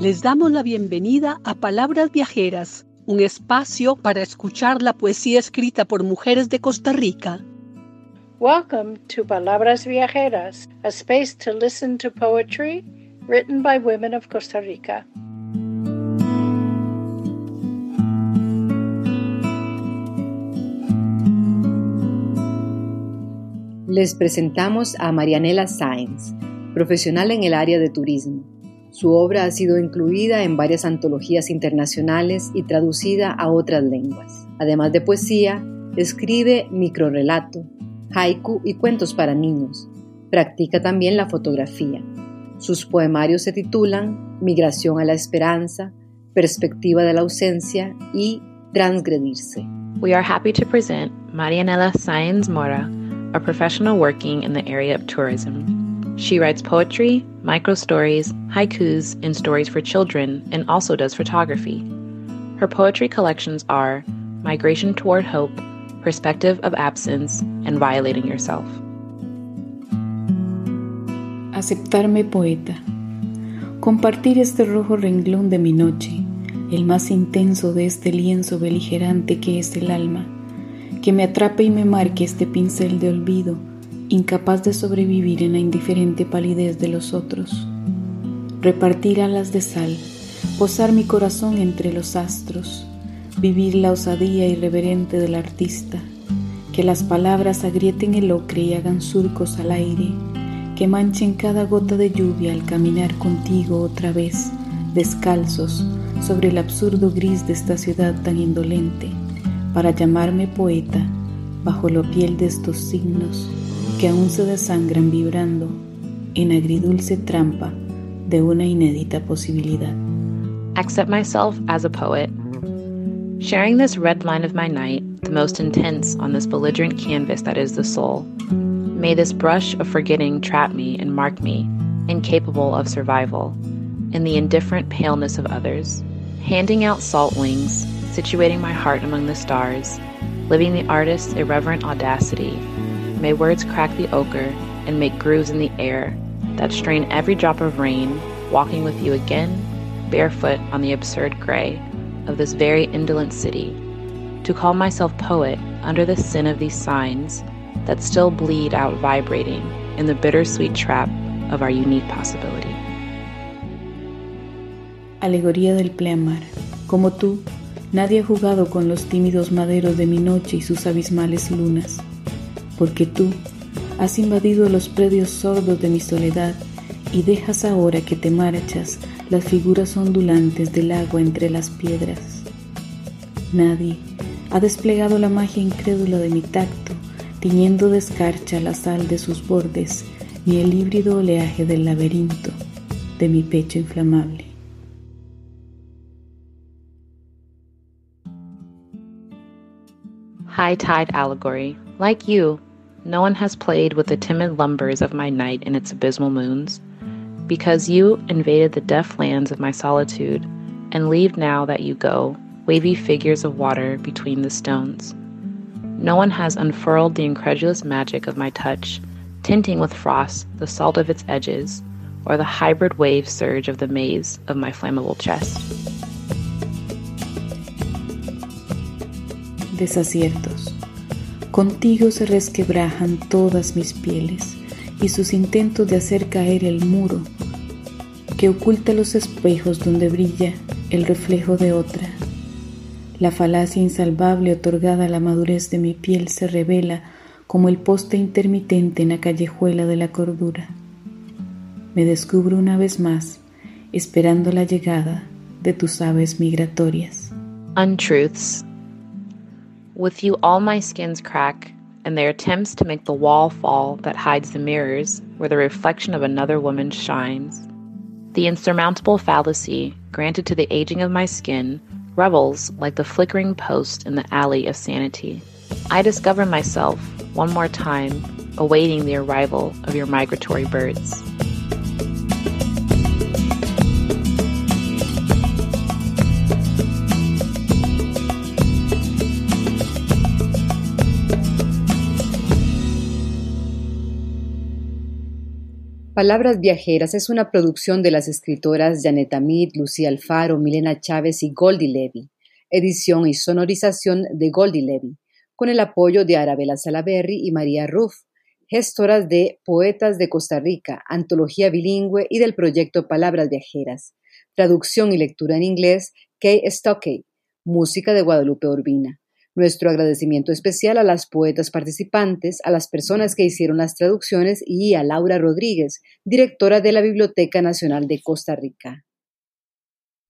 Les damos la bienvenida a Palabras Viajeras, un espacio para escuchar la poesía escrita por mujeres de Costa Rica. Welcome to Palabras Viajeras, a space to listen to poetry written by women of Costa Rica. Les presentamos a Marianela Sainz, profesional en el área de turismo. Su obra ha sido incluida en varias antologías internacionales y traducida a otras lenguas. Además de poesía, escribe microrelato, haiku y cuentos para niños. Practica también la fotografía. Sus poemarios se titulan Migración a la Esperanza, Perspectiva de la Ausencia y Transgredirse. We are happy to present Marianela Sáenz Mora, a professional working in the area of tourism. She writes poetry, micro stories, haikus, and stories for children, and also does photography. Her poetry collections are Migration Toward Hope, Perspective of Absence, and Violating Yourself. Aceptarme poeta. Compartir este rojo renglón de mi noche, el más intenso de este lienzo beligerante que es el alma, que me atrape y me marque este pincel de olvido incapaz de sobrevivir en la indiferente palidez de los otros. Repartir alas de sal, posar mi corazón entre los astros, vivir la osadía irreverente del artista, que las palabras agrieten el ocre y hagan surcos al aire, que manchen cada gota de lluvia al caminar contigo otra vez, descalzos, sobre el absurdo gris de esta ciudad tan indolente, para llamarme poeta bajo la piel de estos signos que aún se desangran vibrando en agridulce trampa de una inédita posibilidad. Accept myself as a poet. Sharing this red line of my night, the most intense on this belligerent canvas that is the soul. May this brush of forgetting trap me and mark me, incapable of survival, in the indifferent paleness of others. Handing out salt wings, situating my heart among the stars, living the artist's irreverent audacity, May words crack the ochre and make grooves in the air that strain every drop of rain, walking with you again, barefoot on the absurd gray of this very indolent city. To call myself poet under the sin of these signs that still bleed out vibrating in the bittersweet trap of our unique possibility. Alegoría del pleamar. Como tú, nadie ha jugado con los tímidos maderos de mi noche y sus abismales lunas. Porque tú has invadido los predios sordos de mi soledad y dejas ahora que te marchas las figuras ondulantes del agua entre las piedras. Nadie ha desplegado la magia incrédula de mi tacto, tiñendo de escarcha la sal de sus bordes, ni el híbrido oleaje del laberinto de mi pecho inflamable. High Tide Allegory. Like you, No one has played with the timid lumbers of my night in its abysmal moons, because you invaded the deaf lands of my solitude, and leave now that you go, wavy figures of water between the stones. No one has unfurled the incredulous magic of my touch, tinting with frost the salt of its edges, or the hybrid wave surge of the maze of my flammable chest. Desaciertos. Contigo se resquebrajan todas mis pieles y sus intentos de hacer caer el muro que oculta los espejos donde brilla el reflejo de otra. La falacia insalvable otorgada a la madurez de mi piel se revela como el poste intermitente en la callejuela de la cordura. Me descubro una vez más esperando la llegada de tus aves migratorias. Untruths With you, all my skins crack, and their attempts to make the wall fall that hides the mirrors where the reflection of another woman shines. The insurmountable fallacy granted to the aging of my skin revels like the flickering post in the alley of sanity. I discover myself one more time awaiting the arrival of your migratory birds. Palabras Viajeras es una producción de las escritoras Janet Amit, Lucía Alfaro, Milena Chávez y Goldie Levy. Edición y sonorización de Goldie Levy, con el apoyo de Arabella Salaberry y María Ruff, gestoras de Poetas de Costa Rica, antología bilingüe y del proyecto Palabras Viajeras. Traducción y lectura en inglés, Kay Stockey. Música de Guadalupe Urbina. Nuestro agradecimiento especial a las poetas participantes, a las personas que hicieron las traducciones y a Laura Rodríguez, directora de la Biblioteca Nacional de Costa Rica.